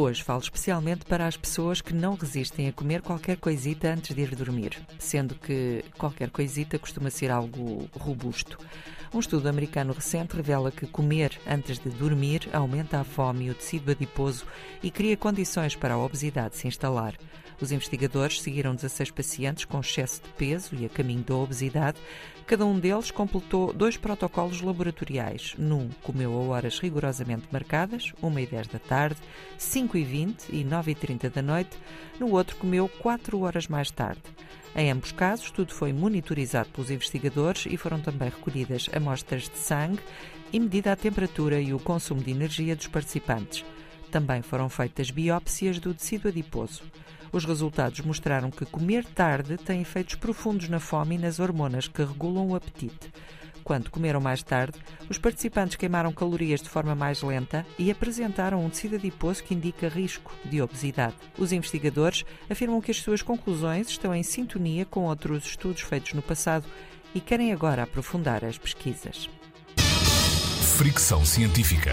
Hoje falo especialmente para as pessoas que não resistem a comer qualquer coisita antes de ir dormir, sendo que qualquer coisita costuma ser algo robusto. Um estudo americano recente revela que comer antes de dormir aumenta a fome e o tecido adiposo e cria condições para a obesidade se instalar. Os investigadores seguiram 16 pacientes com excesso de peso e a caminho da obesidade. Cada um deles completou dois protocolos laboratoriais. Num, comeu a horas rigorosamente marcadas, 1 e 10 da tarde, 5 e 20 e 9 e 30 da noite. No outro, comeu 4 horas mais tarde. Em ambos casos, tudo foi monitorizado pelos investigadores e foram também recolhidas amostras de sangue e medida a temperatura e o consumo de energia dos participantes. Também foram feitas biópsias do tecido adiposo. Os resultados mostraram que comer tarde tem efeitos profundos na fome e nas hormonas que regulam o apetite. Quando comeram mais tarde, os participantes queimaram calorias de forma mais lenta e apresentaram um tecido adiposo que indica risco de obesidade. Os investigadores afirmam que as suas conclusões estão em sintonia com outros estudos feitos no passado e querem agora aprofundar as pesquisas. Fricção Científica.